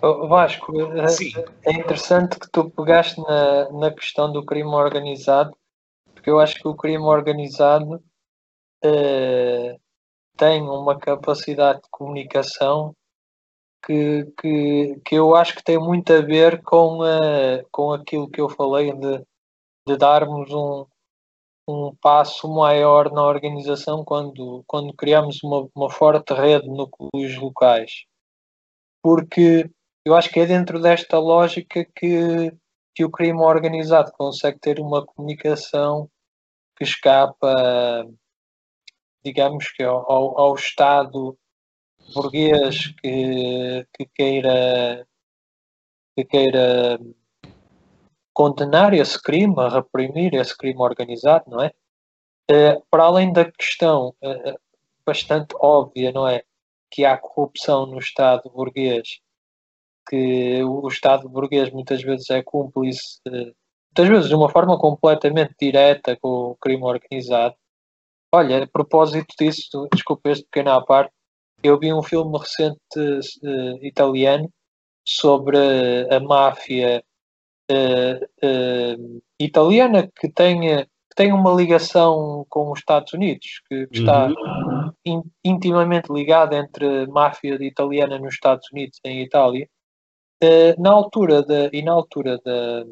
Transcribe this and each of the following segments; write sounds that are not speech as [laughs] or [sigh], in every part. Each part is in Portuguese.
Vasco, Sim. é interessante que tu pegaste na, na questão do crime organizado, porque eu acho que o crime organizado uh, tem uma capacidade de comunicação que, que, que eu acho que tem muito a ver com, uh, com aquilo que eu falei de, de darmos um, um passo maior na organização quando, quando criamos uma, uma forte rede de núcleos locais. Porque eu acho que é dentro desta lógica que, que o crime organizado consegue ter uma comunicação que escapa, digamos que ao, ao Estado burguês que, que queira que queira condenar esse crime, a reprimir esse crime organizado, não é? Uh, para além da questão uh, bastante óbvia, não é? Que há corrupção no Estado burguês, que o Estado burguês muitas vezes é cúmplice, uh, muitas vezes de uma forma completamente direta com o crime organizado. Olha, a propósito disso, desculpe este pequeno à parte, eu vi um filme recente italiano sobre a máfia uh, uh, italiana que tenha, que tenha uma ligação com os Estados Unidos, que, que está uhum. in, intimamente ligada entre máfia italiana nos Estados Unidos e em Itália. Uh, na altura da, e na altura da,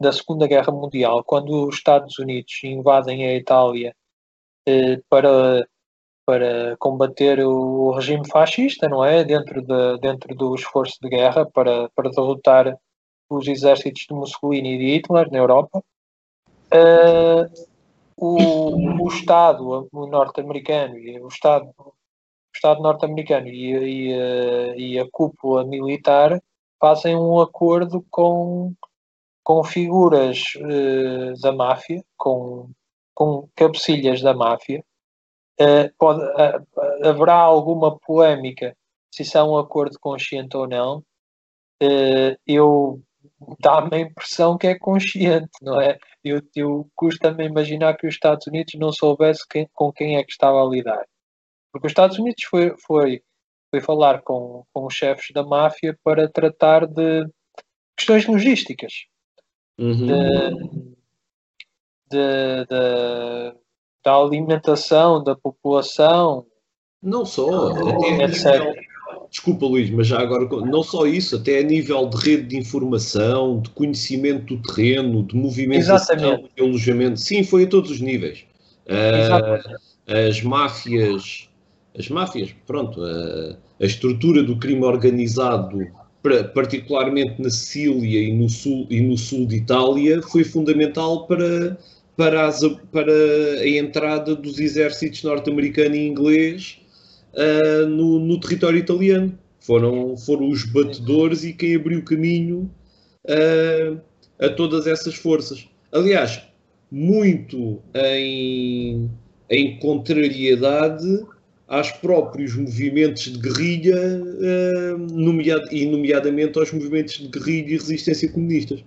da Segunda Guerra Mundial, quando os Estados Unidos invadem a Itália para para combater o regime fascista, não é? Dentro, de, dentro do esforço de guerra para, para derrotar os exércitos de Mussolini e de Hitler na Europa. Uh, o, o Estado norte-americano e o Estado, Estado norte-americano e, e, eh, e, a cúpula militar fazem um acordo com, com figuras uh, da máfia, com, com cabecilhas da máfia. Uh, pode, uh, haverá alguma polémica se isso é um acordo consciente ou não. eu dá-me a impressão que é consciente, não é? Eu, eu custa-me imaginar que os Estados Unidos não soubesse quem, com quem é que estava a lidar. Porque os Estados Unidos foi, foi, foi falar com, com os chefes da máfia para tratar de questões logísticas. Uhum. De, de, de, da alimentação da população. Não só. Desculpa, Luís, mas já agora, não só isso, até a nível de rede de informação, de conhecimento do terreno, de movimentação, de alojamento, sim, foi a todos os níveis. Uh, as máfias, as máfias, pronto, uh, a estrutura do crime organizado, particularmente na Sicília e no sul, e no sul de Itália, foi fundamental para, para, as, para a entrada dos exércitos norte-americano e inglês uh, no, no, território italiano. Foram, foram os batedores e quem abriu caminho uh, a todas essas forças. Aliás, muito em, em contrariedade aos próprios movimentos de guerrilha, uh, nomeado, e nomeadamente aos movimentos de guerrilha e resistência comunistas.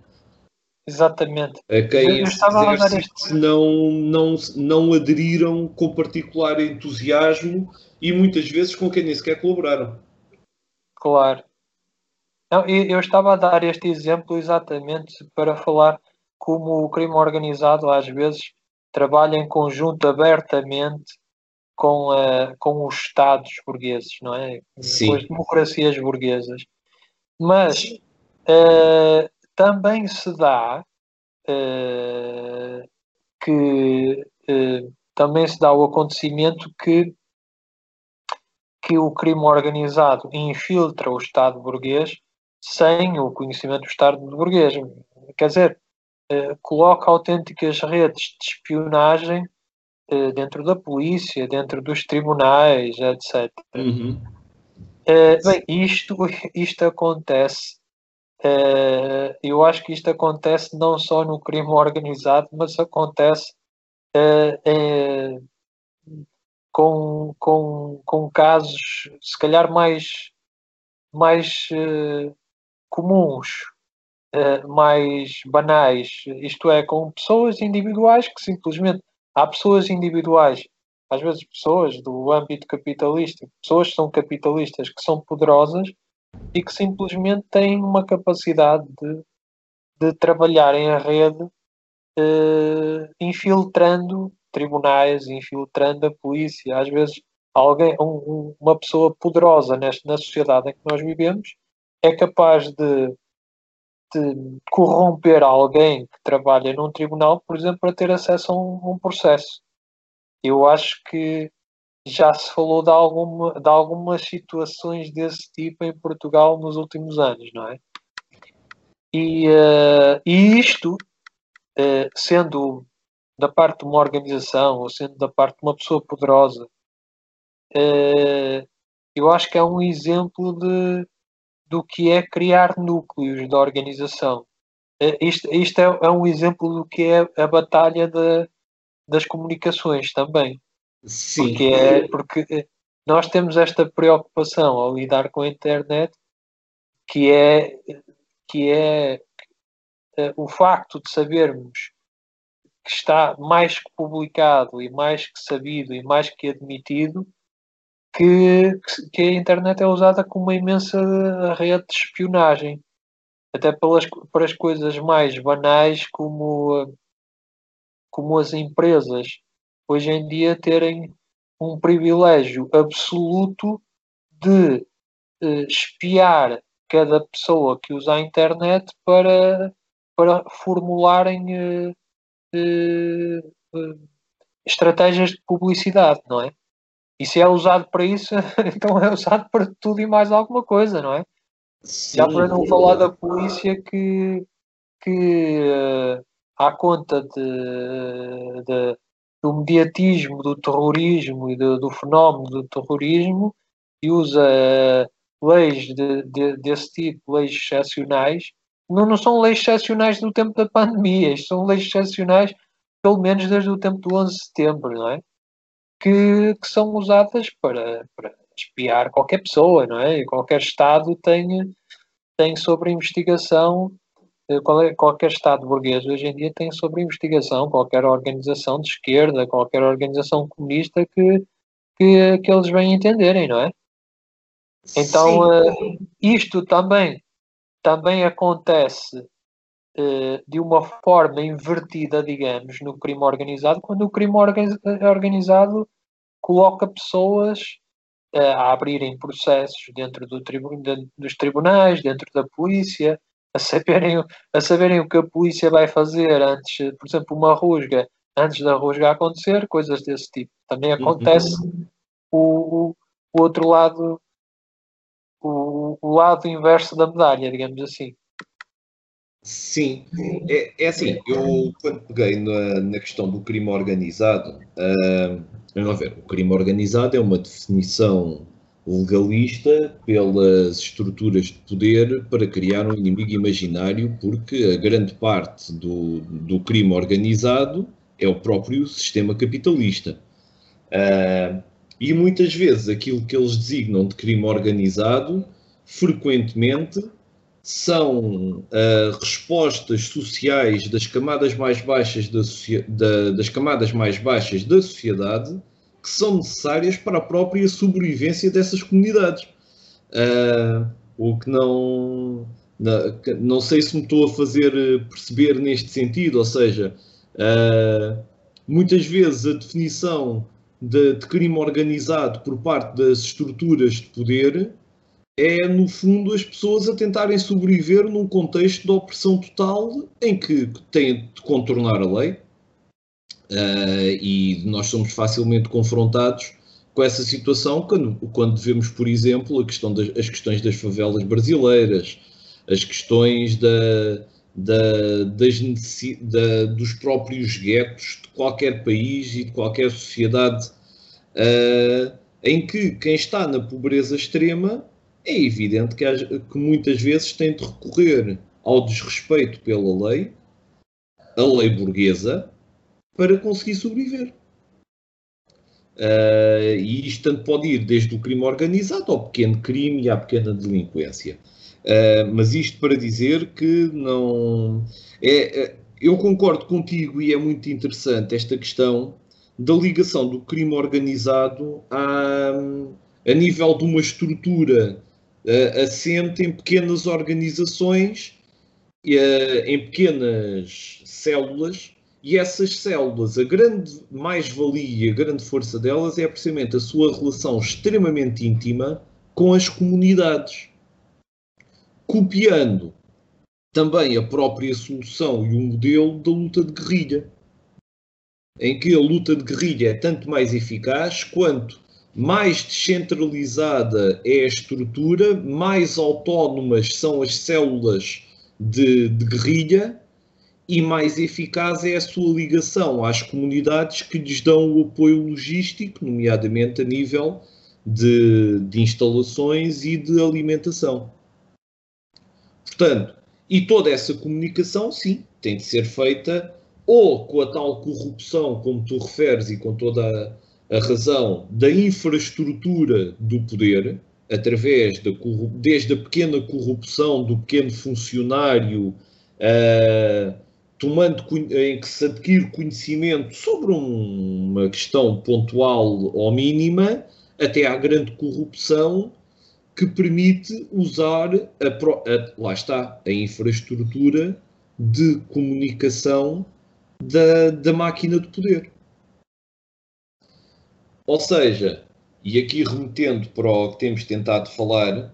Exatamente. A quem exércitos não, não, não aderiram com particular entusiasmo e muitas vezes com quem nem sequer colaboraram. Claro. Não, eu estava a dar este exemplo exatamente para falar como o crime organizado às vezes trabalha em conjunto abertamente com, uh, com os Estados burgueses, não é? Sim. Com as democracias burguesas. Mas uh, também se dá uh, que também se dá o acontecimento que que o crime organizado infiltra o Estado burguês sem o conhecimento do Estado burguês. Quer dizer, coloca autênticas redes de espionagem dentro da polícia, dentro dos tribunais, etc. Uhum. Eh, bem, isto, [laughs] isto acontece. eu acho que isto acontece não só no crime organizado, mas acontece com, com, com casos, se calhar, mais, mais uh, comuns, uh, mais banais, isto é, com pessoas individuais que simplesmente. Há pessoas individuais, às vezes pessoas do âmbito capitalista, pessoas que são capitalistas, que são poderosas e que simplesmente têm uma capacidade de, de trabalhar em rede, uh, infiltrando tribunais, infiltrando a polícia. Às vezes, alguém, um, uma pessoa poderosa nesta, na sociedade em que nós vivemos é capaz de corromper alguém que trabalha num tribunal, por exemplo, para ter acesso a um, um processo. Eu acho que já se falou de, alguma, de algumas situações desse tipo em Portugal nos últimos anos, não é? E, uh, e isto, uh, sendo da parte de uma organização ou sendo da parte de uma pessoa poderosa, uh, eu acho que é um exemplo de, do que é criar núcleos da organização. isto isto é, é, um exemplo do que é a batalha de, das comunicações também Sim. Porque, é, porque nós temos esta preocupação ao lidar com a internet que é, que é uh, o facto de sabermos que está mais que publicado e mais que sabido e mais que admitido que, que a internet é usada como uma imensa rede de espionagem até pelas, para as coisas mais banais como, como as empresas hoje em dia terem um privilégio absoluto de uh, espiar cada pessoa que usa a internet para, para formularem uh, uh, estratégias de publicidade, não é? E se é usado para isso, [laughs] então é usado para tudo e mais alguma coisa, não é? Sim. Já para não falar da polícia que, que à conta de, de do mediatismo do terrorismo e do, do fenómeno do terrorismo e usa uh, leis de, de, desse tipo, leis excepcionais. Não, não são leis excepcionais do tempo da pandemia, são leis excepcionais pelo menos desde o tempo do 11 de setembro, não é? Que, que são usadas para, para espiar qualquer pessoa, não é? E qualquer Estado tem, tem sobre investigação eh, é, qualquer Estado burguês hoje em dia tem sobre investigação qualquer organização de esquerda, qualquer organização comunista que, que, que eles bem entenderem, não é? Então, uh, isto também, também acontece uh, de uma forma invertida, digamos, no crime organizado, quando o crime organizado coloca pessoas uh, a abrirem processos dentro do tribu dos tribunais, dentro da polícia, a saberem, a saberem o que a polícia vai fazer antes, por exemplo, uma rusga, antes da rusga acontecer, coisas desse tipo. Também uhum. acontece uhum. o, o, o, outro lado, o, o lado inverso da medalha, digamos assim. Sim, é, é assim, eu quando peguei na, na questão do crime organizado, uh, vamos ver, o crime organizado é uma definição legalista pelas estruturas de poder para criar um inimigo imaginário, porque a grande parte do, do crime organizado é o próprio sistema capitalista. Uh, e muitas vezes aquilo que eles designam de crime organizado, frequentemente, são uh, respostas sociais das camadas mais baixas da, da, das camadas mais baixas da sociedade que são necessárias para a própria sobrevivência dessas comunidades. Uh, o que não, não, não sei se me estou a fazer perceber neste sentido, ou seja, uh, muitas vezes a definição de, de, crime organizado por parte das estruturas de poder é, no fundo, as pessoas a tentarem sobreviver num contexto de opressão total em que têm de contornar a lei, Uh, e nós somos facilmente confrontados com essa situação quando, quando vemos, por exemplo, a questão das, as questões das favelas brasileiras, as questões da, da, das da, dos próprios guetos de qualquer país e de qualquer sociedade, uh, em que quem está na pobreza extrema é evidente que, que muitas vezes tem de recorrer ao desrespeito pela lei, a lei burguesa, para conseguir sobreviver. Uh, e isto tanto pode ir desde o crime organizado ao pequeno crime e à pequena delinquência. Uh, mas isto para dizer que não. É, é, eu concordo contigo e é muito interessante esta questão da ligação do crime organizado a, a nível de uma estrutura uh, assente em pequenas organizações, uh, em pequenas células, e essas células, a grande mais-valia a grande força delas é precisamente a sua relação extremamente íntima com as comunidades. Copiando também a própria solução e o modelo da luta de guerrilha, em que a luta de guerrilha é tanto mais eficaz quanto mais descentralizada é a estrutura, mais autónomas são as células de, de guerrilha e mais eficaz é a sua ligação às comunidades que lhes dão o apoio logístico, nomeadamente a nível de, de instalações e de alimentação. Portanto, e toda essa comunicação, sim, tem de ser feita ou com a tal corrupção, como tu referes, e com toda a, a razão, da infraestrutura do poder, através da desde a pequena corrupção do pequeno funcionário, uh, tomando, em que se adquire conhecimento sobre um, uma questão pontual ou mínima, até à grande corrupção que permite usar a, a, lá está a infraestrutura de comunicação da, da máquina de poder. Ou seja, e aqui remetendo para o que temos tentado falar,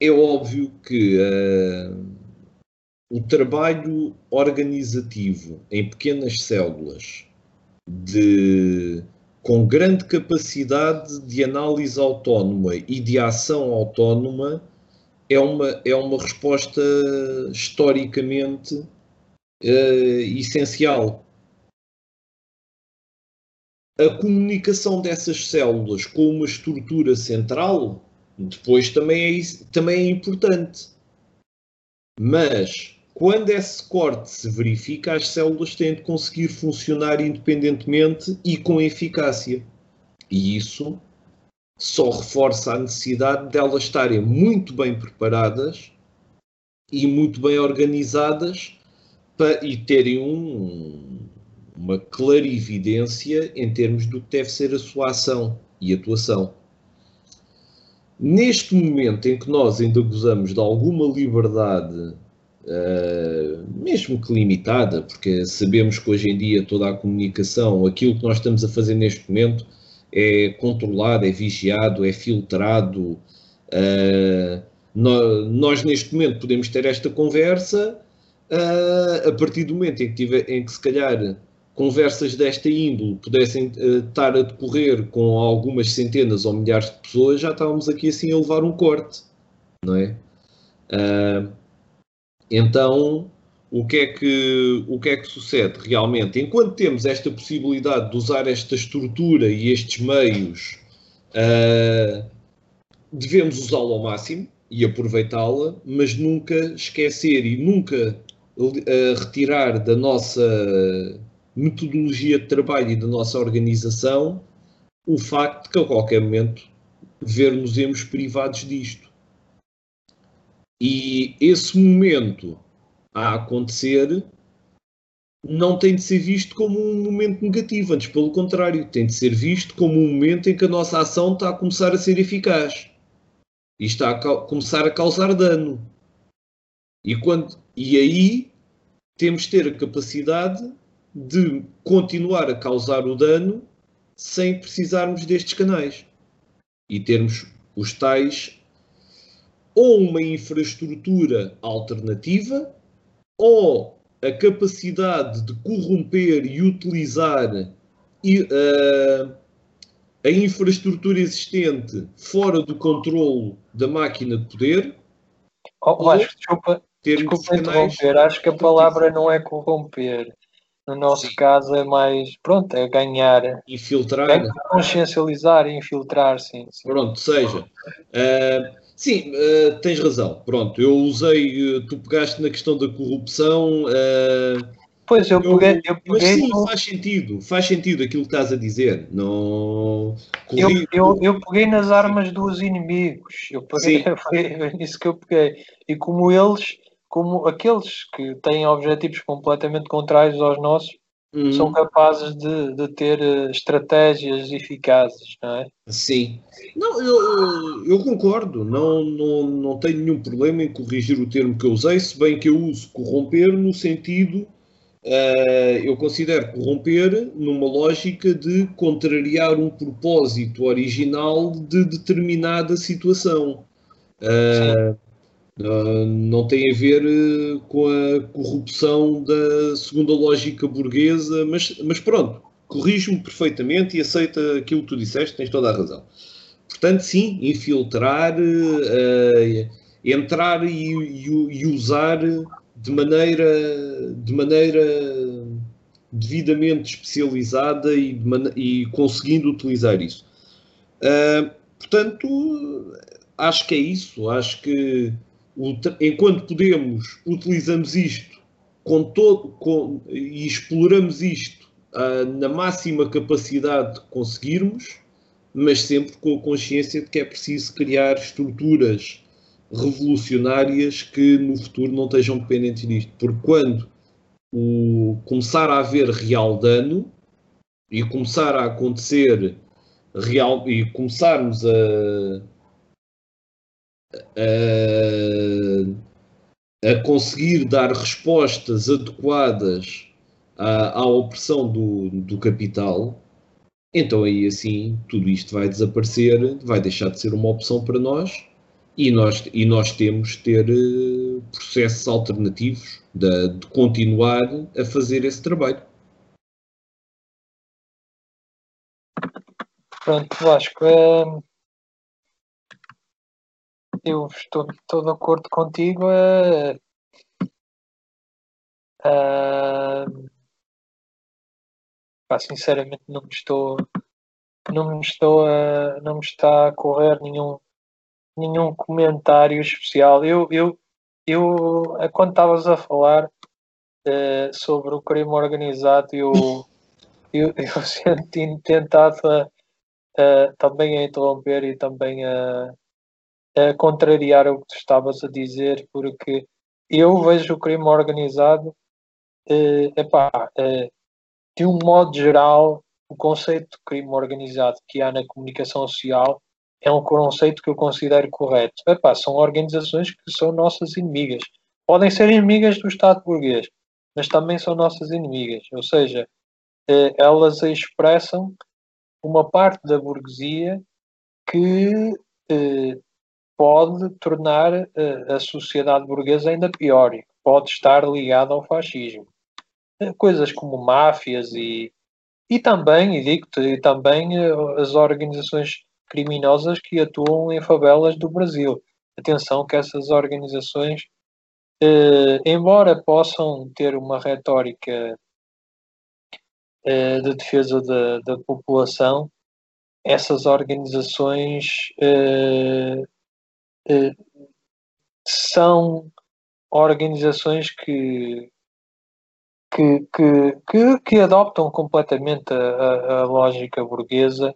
é óbvio que uh, o trabalho organizativo em pequenas células de, com grande capacidade de análise autónoma e de ação autónoma é uma, é uma resposta historicamente uh, essencial. A comunicação dessas células com uma estrutura central depois também é, também é importante. Mas quando esse corte se verifica, as células têm de conseguir funcionar independentemente e com eficácia. E isso só reforça a necessidade delas estarem muito bem preparadas e muito bem organizadas e terem um, uma clarividência em termos do que deve ser a sua ação e atuação. Neste momento em que nós ainda gozamos de alguma liberdade, uh, mesmo que limitada, porque sabemos que hoje em dia toda a comunicação, aquilo que nós estamos a fazer neste momento, é controlado, é vigiado, é filtrado. Uh, nós, nós, neste momento, podemos ter esta conversa uh, a partir do momento em que, tiver, em que se calhar conversas desta índole pudessem estar a decorrer com algumas centenas ou milhares de pessoas, já estávamos aqui assim a levar um corte, não é? Uh, então, o que, é que, o que é que sucede realmente? Enquanto temos esta possibilidade de usar esta estrutura e estes meios, uh, devemos usá-la ao máximo e aproveitá-la, mas nunca esquecer e nunca a retirar da nossa metodologia de trabalho e da nossa organização o facto de que a qualquer momento ver-nos privados disto. E esse momento a acontecer não tem de ser visto como um momento negativo, antes pelo contrário, tem de ser visto como um momento em que a nossa ação está a começar a ser eficaz e está a começar a causar dano. E, quando, e aí temos de ter a capacidade de continuar a causar o dano sem precisarmos destes canais e termos os tais ou uma infraestrutura alternativa ou a capacidade de corromper e utilizar e, uh, a infraestrutura existente fora do controle da máquina de poder. Oh, Vasco, desculpa, desculpa interromper, acho que a palavra não é corromper. No nosso sim. caso é mais, pronto, é ganhar. Infiltrar. É consciencializar e infiltrar, sim. sim. Pronto, seja. Uh, sim, uh, tens razão. Pronto, eu usei, uh, tu pegaste na questão da corrupção. Pois, eu, eu peguei, eu peguei. Sim, no... faz sentido, faz sentido aquilo que estás a dizer. Não... Eu, eu, eu peguei nas armas dos inimigos. Eu peguei, [laughs] foi isso que eu peguei. E como eles, como aqueles que têm objetivos completamente contrários aos nossos, uhum. são capazes de, de ter eh, estratégias eficazes, não é? Sim. Não, eu, eu concordo, não, não, não tenho nenhum problema em corrigir o termo que eu usei, se bem que eu uso corromper no sentido. Uh, eu considero corromper numa lógica de contrariar um propósito original de determinada situação. Uh, Uh, não tem a ver uh, com a corrupção da segunda lógica burguesa, mas, mas pronto, corrijo-me perfeitamente e aceita aquilo que tu disseste, tens toda a razão. Portanto, sim, infiltrar, uh, entrar e, e, e, usar de maneira, de maneira devidamente especializada e, e conseguindo utilizar isso. portanto, acho que é isso. Acho que enquanto podemos, utilizamos isto com todo, com, e exploramos isto uh, na máxima capacidade que conseguirmos, mas sempre com a consciência de que é preciso criar estruturas revolucionárias que no futuro não estejam dependentes disto. Porque quando o, começar a haver real dano e começar a acontecer real e começarmos a a, a conseguir dar respostas adequadas à, à opressão do, do capital, então aí assim tudo isto vai desaparecer, vai deixar de ser uma opção para nós e nós, e nós temos de ter uh, processos alternativos de, de, continuar a fazer esse trabalho. Pronto, Vasco, é, eu estou, estou de acordo contigo. Uh, pá, sinceramente não me estou não me estou a, não me está a correr nenhum nenhum comentário especial eu eu eu quando estavas a falar uh, sobre o crime organizado eu eu, [laughs] eu senti tentado uh, também a interromper e também a contrariar o que tu estavas a dizer, porque eu vejo o crime organizado, eh, epá, eh, de um modo geral, o conceito de crime organizado que há na comunicação social é um conceito que eu considero correto. Epá, são organizações que são nossas inimigas. Podem ser inimigas do Estado burguês, mas também são nossas inimigas. Ou seja, eh, elas expressam uma parte da burguesia que pode tornar uh, a sociedade burguesa ainda pior e pode estar ligada ao fascismo. Uh, coisas como máfias e, e também, e digo-te, também uh, as organizações criminosas que atuam em favelas do Brasil. Atenção que essas organizações, embora possam ter uma retórica de defesa da, da população, essas organizações eh, são organizações que, que, que, que, que adoptam completamente a, a, lógica burguesa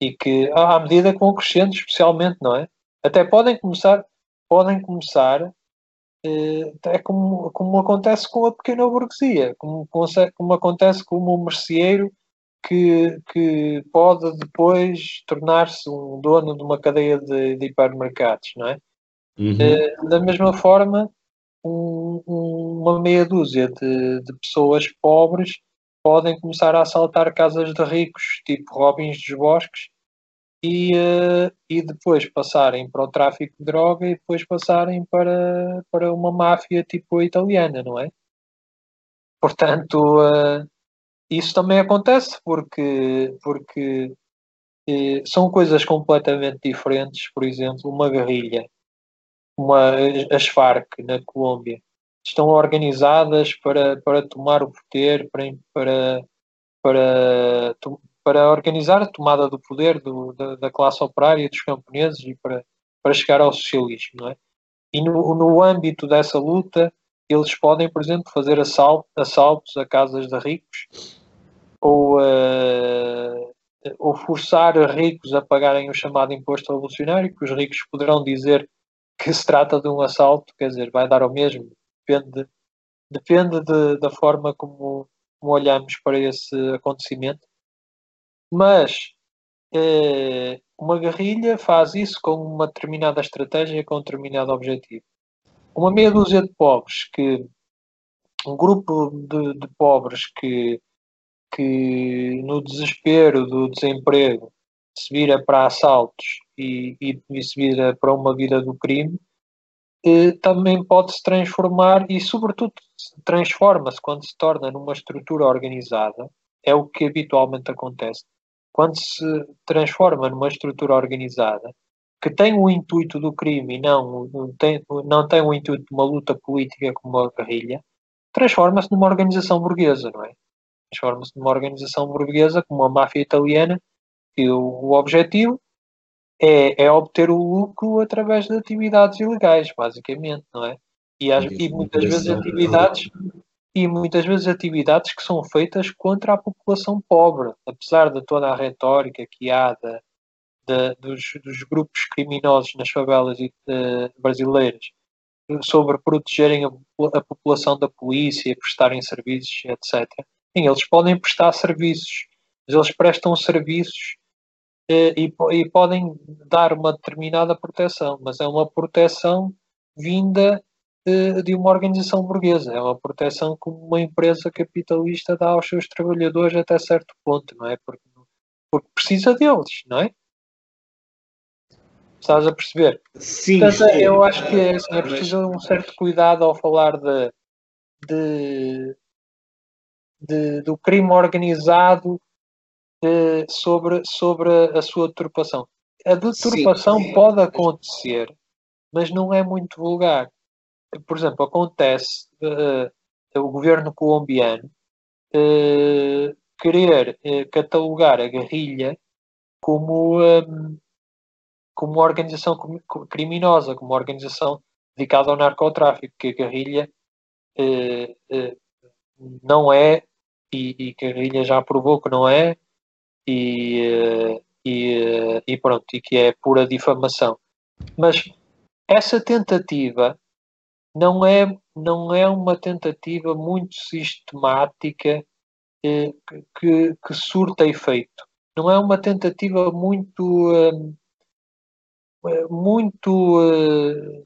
e que, à medida que vão crescendo, especialmente, não é? Até podem começar, podem começar, eh, é como, como acontece com a pequena burguesia, como, como acontece com o merceeiro que, que pode depois tornar-se um dono de uma cadeia de, de hipermercados, não é? Uhum. Uh, da mesma forma, um, um, uma meia dúzia de, de, pessoas pobres podem começar a assaltar casas de ricos, tipo Robins dos Bosques, e, uh, e depois passarem para o tráfico de droga e depois passarem para, para uma máfia tipo italiana, não é? Portanto, uh, isso também acontece porque, porque eh, são coisas completamente diferentes. Por exemplo, uma guerrilha, uma, as Farc na Colômbia, estão organizadas para, para tomar o poder, para, para, para, para organizar a tomada do poder do, da, da, classe operária, dos camponeses e para, para chegar ao socialismo. Não é? E no, no âmbito dessa luta, eles podem, por exemplo, fazer assalto, assaltos a casas de ricos ou, uh, ou forçar ricos a pagarem o chamado imposto revolucionário, que os ricos poderão dizer que se trata de um assalto, quer dizer, vai dar ao mesmo, depende, depende de, da forma como, como olhamos para esse acontecimento. Mas eh, uma guerrilha faz isso com uma determinada estratégia, com um determinado objetivo. Uma meia dúzia de pobres que um grupo de, de pobres que, que no desespero do desemprego se vira para assaltos e, e, e se vira para uma vida do crime, eh, também pode se transformar e, sobretudo, transforma-se quando se torna numa estrutura organizada, é o que habitualmente acontece. Quando se transforma numa estrutura organizada que tem o intuito do crime e não, não, tem, não tem o intuito de uma luta política como a guerrilha, transforma-se numa organização burguesa, não é? Transforma-se numa organização burguesa como a máfia italiana, e o, o objetivo é, é, obter o lucro através de atividades ilegais, basicamente, não é? E, as, e muitas vezes atividades e muitas vezes atividades que são feitas contra a população pobre, apesar de toda a retórica que há de, de, dos, dos, grupos criminosos nas favelas uh, brasileiras sobre protegerem a, a, população da polícia, prestarem serviços, etc. Sim, eles podem prestar serviços, mas eles prestam serviços eh, e, e, podem dar uma determinada proteção, mas é uma proteção vinda eh, de uma organização burguesa, é uma proteção que uma empresa capitalista dá aos seus trabalhadores até certo ponto, não é? Porque, porque precisa deles, não é? Estás a perceber? Sim, Portanto, sim. eu acho que é, assim, é preciso um certo cuidado ao falar de, de, de do crime organizado de, eh, sobre, sobre a sua deturpação. A deturpação sim. pode acontecer, mas não é muito vulgar. Por exemplo, acontece uh, o governo colombiano uh, querer uh, catalogar a guerrilha como um, como uma organização criminosa, como uma organização dedicada ao narcotráfico, que a guerrilha eh, eh, não é, e, e, que a guerrilha já provou que não é, e, eh, e, eh, e pronto, e que é pura difamação. Mas essa tentativa não é, não é uma tentativa muito sistemática eh, que, que surta efeito. Não é uma tentativa muito hum, muito uh,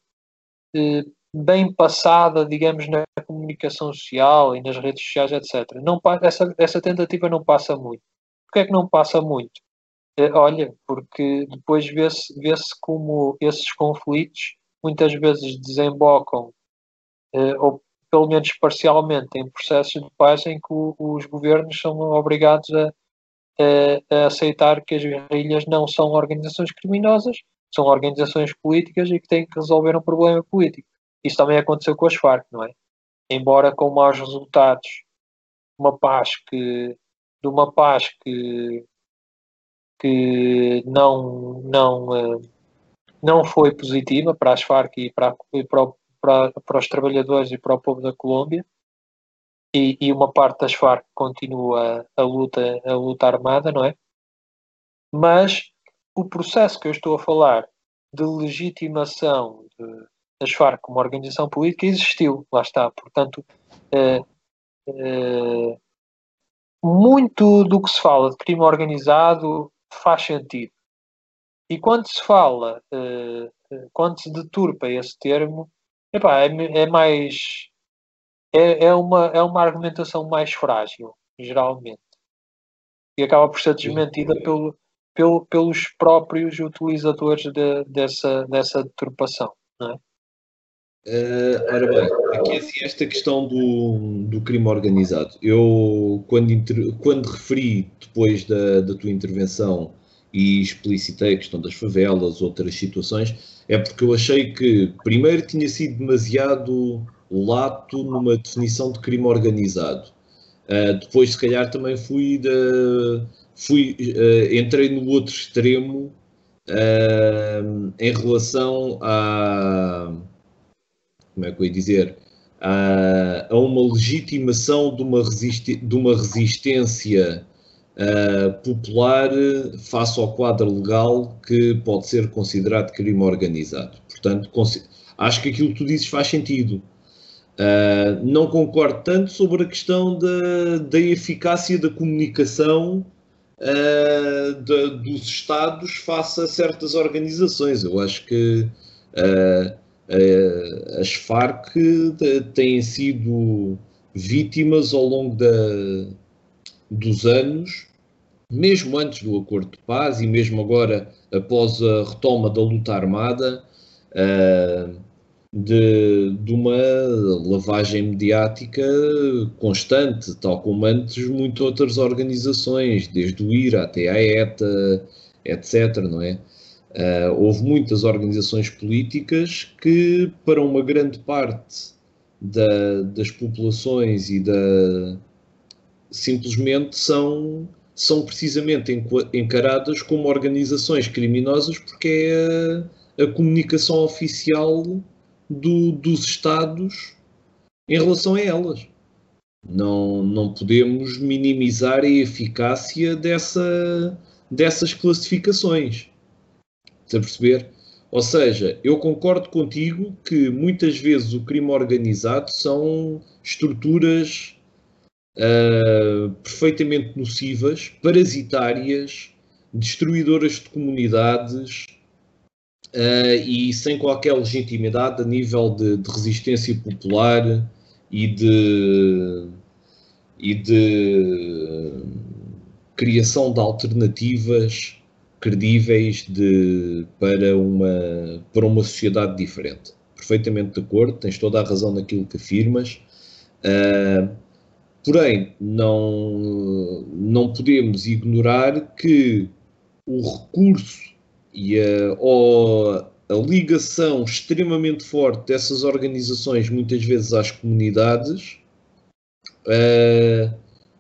uh, bem passada, digamos, na comunicação social e nas redes sociais, etc. Não, essa, essa tentativa não passa muito. Porquê é que não passa muito? Olha, porque depois vê-se vê como esses conflitos muitas vezes desembocam, ou pelo menos parcialmente, em processos de paz em que os governos são obrigados a, a aceitar que as guerrilhas não são organizações criminosas são organizações políticas e que têm que resolver um problema político. Isso também aconteceu com as Farc, não é? Embora com maus resultados, uma paz que de uma paz que que não não eh, não foi positiva para as Farc e para, e para, para, para os trabalhadores e para o povo da Colômbia e, e uma parte das Farc continua a luta a luta armada, não é? Mas o processo que eu estou a falar de legitimação de, das Farc como organização política existiu, lá está. Portanto, é, é, muito do que se fala de crime organizado faz sentido. E quando se fala, é, quando se deturpa esse termo, epá, é, é mais. É, é, uma, é uma argumentação mais frágil, geralmente. E acaba por ser desmentida pelo, pelo, pelos próprios utilizadores de, dessa, dessa deturpação. Não é? Uh, ora bem, aqui assim, esta questão do, do crime organizado. Eu, quando, inter, quando referi depois da, da tua intervenção e explicitei a questão das favelas, outras situações, é porque eu achei que, primeiro, tinha sido demasiado lato numa definição de crime organizado. Uh, depois, se calhar, também fui da fui, uh, entrei no outro extremo uh, em relação a como é que eu ia dizer a, a uma legitimação de uma, de uma resistência uh, popular face ao quadro legal que pode ser considerado crime organizado. Portanto, acho que aquilo que tu dizes faz sentido. Uh, não concordo tanto sobre a questão da, da eficácia da comunicação uh, de, dos Estados face a certas organizações. Eu acho que uh, as Farc têm sido vítimas ao longo da, dos anos, mesmo antes do acordo de paz e mesmo agora após a retoma da luta armada de, de uma lavagem mediática constante, tal como antes muitas outras organizações, desde o IRA até a ETA, etc. Não é? Uh, houve muitas organizações políticas que, para uma grande parte da, das populações e da simplesmente são são precisamente encaradas como organizações criminosas porque é a, a comunicação oficial do, dos Estados em relação a elas. Não, não podemos minimizar a eficácia dessa, dessas classificações. Está a perceber? Ou seja, eu concordo contigo que muitas vezes o crime organizado são estruturas uh, perfeitamente nocivas, parasitárias, destruidoras de comunidades, uh, e sem qualquer legitimidade a nível de, de resistência popular e de, e de criação de alternativas credíveis de, para, uma, para uma sociedade diferente. Perfeitamente de acordo, tens toda a razão naquilo que afirmas. Uh, porém, não, não podemos ignorar que o recurso e a, ou a ligação extremamente forte dessas organizações, muitas vezes às comunidades, uh,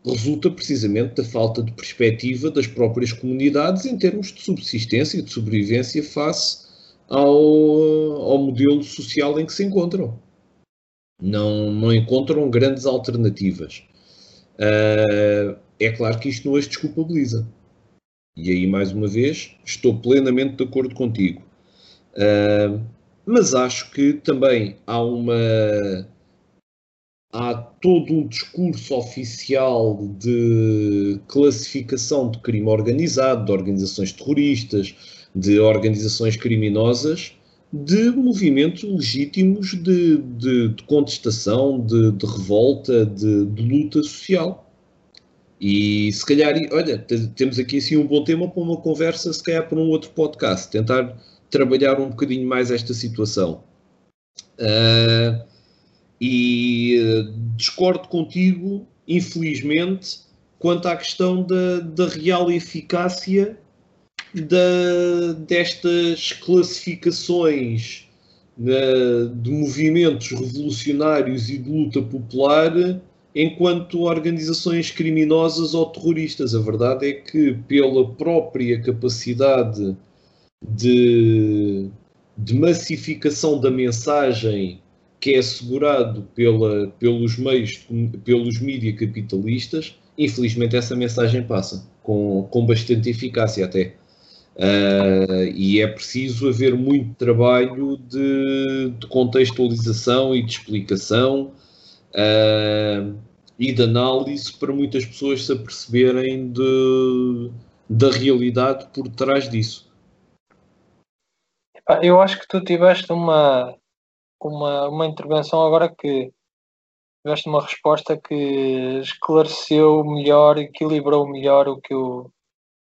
resulta precisamente da falta de perspectiva das próprias comunidades em termos de subsistência e de sobrevivência face ao, ao modelo social em que se encontram. Não, não encontram grandes alternativas. Uh, é claro que isto não as desculpabiliza. E aí, mais uma vez, estou plenamente de acordo contigo. Uh, mas acho que também há uma. Há todo um discurso oficial de classificação de crime organizado, de organizações terroristas, de organizações criminosas, de movimentos legítimos de, de, de contestação, de, de revolta, de, luta social. E se calhar, olha, temos aqui assim um bom tema para uma conversa, se calhar para um outro podcast, tentar trabalhar um bocadinho mais esta situação. Uh, e uh, discordo contigo, infelizmente, quanto à questão da, da real eficácia da, destas classificações uh, de movimentos revolucionários e de luta popular enquanto organizações criminosas ou terroristas. A verdade é que, pela própria capacidade de, de massificação da mensagem que é assegurado pela, pelos meios, pelos mídias capitalistas, infelizmente essa mensagem passa com, com bastante eficácia até. Uh, e é preciso haver muito trabalho de, de contextualização e de explicação uh, e de análise para muitas pessoas se aperceberem de, da realidade por trás disso. Eu acho que tu tiveste uma, uma, uma intervenção agora que tiveste uma resposta que esclareceu melhor, equilibrou melhor o que eu,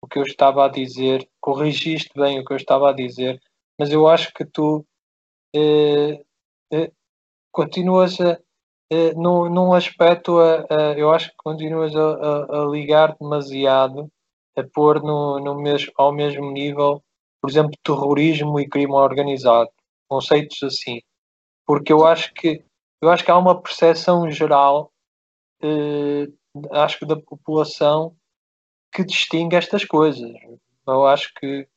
o que eu estava a dizer, corrigiste bem o que eu estava a dizer, mas eu acho que tu eh, eh, continuas a, num, num aspecto, uh, uh, eu acho que continuas a, a, a, ligar demasiado, a pôr no, no mesmo, ao mesmo nível, por exemplo, terrorismo e crime organizado, conceitos assim, porque eu acho que eu acho que há uma percepção geral, acho que da população que distingue estas coisas. Eu acho que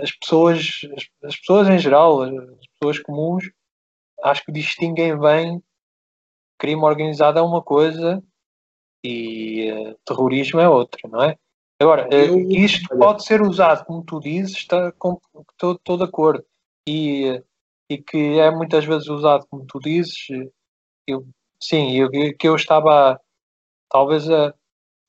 as pessoas, as, as pessoas em geral, as pessoas comuns acho que distinguem bem crime organizado é uma coisa e uh, terrorismo é outra, não é? Agora, uh, isto pode ser usado, como tu dizes, está com, estou, estou de acordo. E uh, e que é muitas vezes usado, como tu dizes, eu, sim, eu, que eu estava talvez a,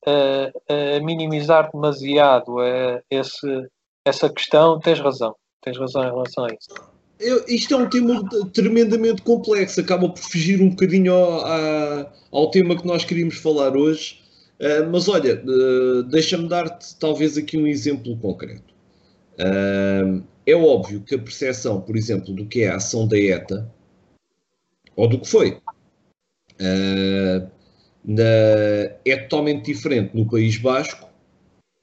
a, a minimizar demasiado a, esse, essa questão, tens razão, tens razão em relação a isso. Eu, isto é um tema tremendamente complexo, acaba por fugir um bocadinho ao, ao tema que nós queríamos falar hoje. Uh, mas olha, uh, deixa-me dar-te talvez aqui um exemplo concreto. Uh, é óbvio que a percepção, por exemplo, do que é a ação da ETA, ou do que foi, na, é totalmente diferente no País Basco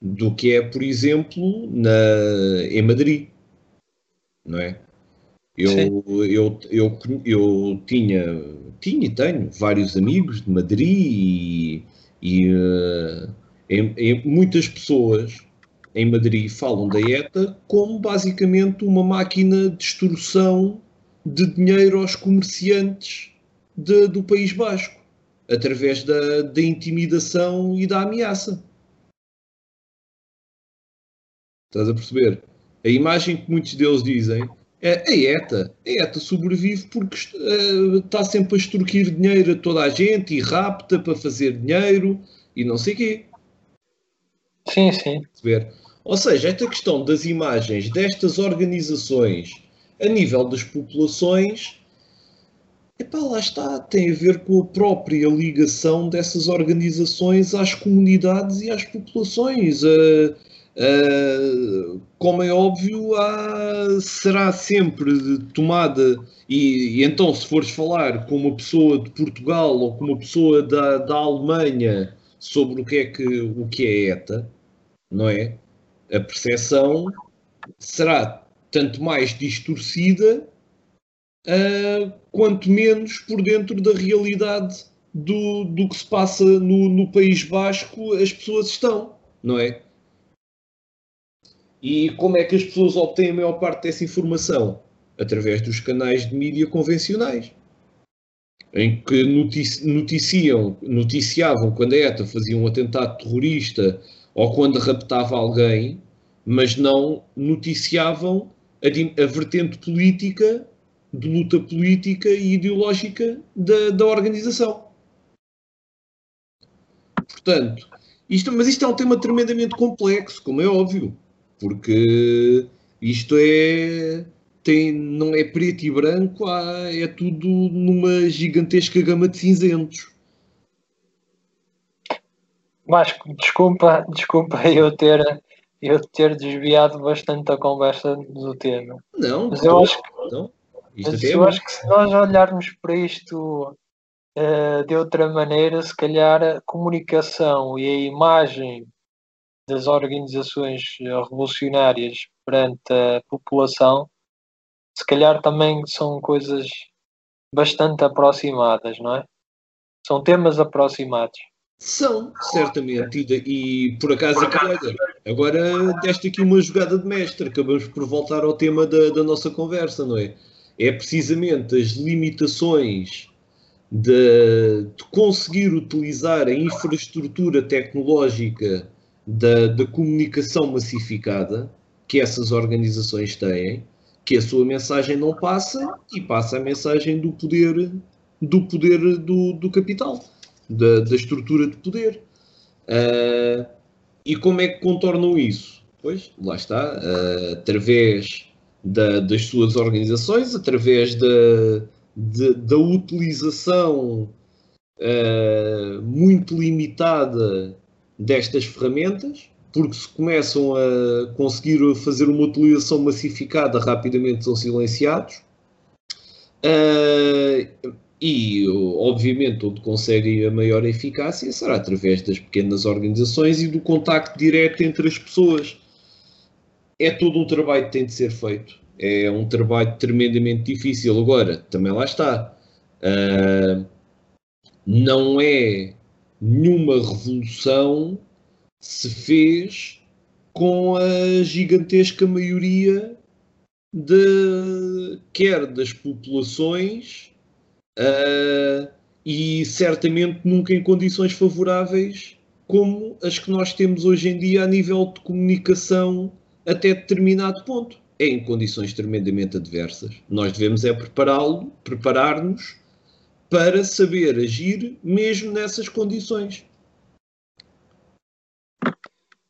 do que é, por exemplo, na, em Madrid. Não é? Eu, eu, eu, eu tinha, tinha e tenho vários amigos de Madrid e, e uh, em, em, muitas pessoas em Madrid falam da ETA como basicamente uma máquina de extorsão de dinheiro aos comerciantes de, do País Basco, através da, da intimidação e da ameaça. Estás a perceber? A imagem que muitos deles dizem a ETA. A ETA sobrevive porque uh, está sempre a extorquir dinheiro a toda a gente e rapta para fazer dinheiro e não sei o quê. Sim, sim. Ou seja, esta questão das imagens destas organizações a nível das populações, epá, lá está, tem a ver com a própria ligação dessas organizações às comunidades e às populações. Uh, Uh, como é óbvio, há, será sempre tomada, e, e, então, se fores falar com uma pessoa de Portugal ou com uma pessoa da, da Alemanha sobre o que, é que, o que é ETA, não é? A percepção será tanto mais distorcida, uh, quanto menos por dentro da realidade do, do que se passa no, no País Basco as pessoas estão, não é? E como é que as pessoas obtêm a maior parte dessa informação? Através dos canais de mídia convencionais, em que noticiam, noticiavam quando a ETA fazia um atentado terrorista ou quando raptava alguém, mas não noticiavam a, a vertente política, de luta política e ideológica da, da organização. Portanto, isto, mas isto é um tema tremendamente complexo, como é óbvio porque isto é tem, não é preto e branco, há, é tudo numa gigantesca gama de cinzentos. Mas desculpa, desculpa eu ter, eu ter desviado bastante a conversa do tema. Não, mas eu acho que, não, mas é eu acho que se nós olharmos para isto uh, de outra maneira, se calhar a comunicação e a imagem das organizações revolucionárias perante a população, se calhar também são coisas bastante aproximadas, não é? São temas aproximados. São, certamente, e, e por acaso olha, agora deste aqui uma jogada de mestre, acabamos por voltar ao tema da, da nossa conversa, não é? É precisamente as limitações de, de conseguir utilizar a infraestrutura tecnológica da, da comunicação massificada que essas organizações têm, que a sua mensagem não passa e passa a mensagem do poder do poder do, do capital, da, da estrutura de poder. Uh, e como é que contornam isso? Pois, lá está, uh, através da, das suas organizações, através da, de, da utilização uh, muito limitada destas ferramentas, porque se começam a conseguir fazer uma utilização massificada, rapidamente são silenciados. Uh, e, obviamente, onde conseguem a maior eficácia será através das pequenas organizações e do contacto direto entre as pessoas. É todo um trabalho que tem de ser feito. É um trabalho tremendamente difícil. Agora, também lá está. Uh, não é nenhuma revolução se fez com a gigantesca maioria de quer das populações uh, e certamente nunca em condições favoráveis como as que nós temos hoje em dia a nível de comunicação até determinado ponto. é em condições tremendamente adversas. Nós devemos é prepará-lo, preparar-nos para saber agir mesmo nessas condições.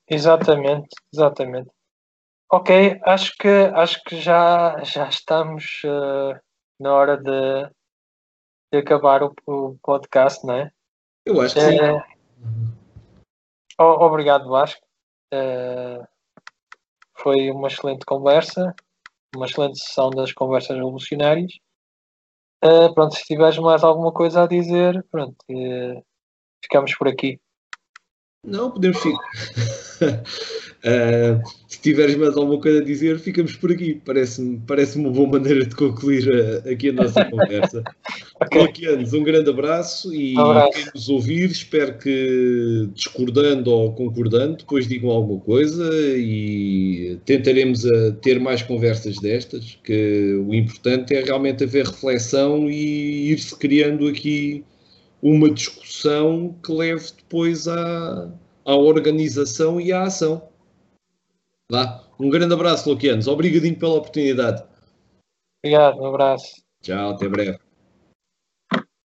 Exatamente, exatamente. Ok, acho que acho que já, já estamos uh, na hora de, de acabar o, o, podcast, não é? Eu acho que sim. Uh, obrigado, Vasco. Uh, foi uma excelente conversa, uma excelente sessão das conversas revolucionárias. Uh, pronto, se tiveres mais alguma coisa a dizer, pronto, uh, ficamos por aqui. Não, podemos ficar. Uh, [laughs] se tiveres mais alguma coisa a dizer, ficamos por aqui. Parece-me parece uma boa maneira de concluir a, aqui a nossa [laughs] conversa. okay. um grande abraço e um abraço. quem nos ouvir, espero que discordando ou concordando, depois digam alguma coisa e tentaremos a ter mais conversas destas, que o importante é realmente haver reflexão e ir-se criando aqui uma discussão que leve depois à, à organização e à ação. Vá. Um grande abraço, Luquianos. Obrigadinho pela oportunidade. Obrigado, um abraço. Tchau, até breve.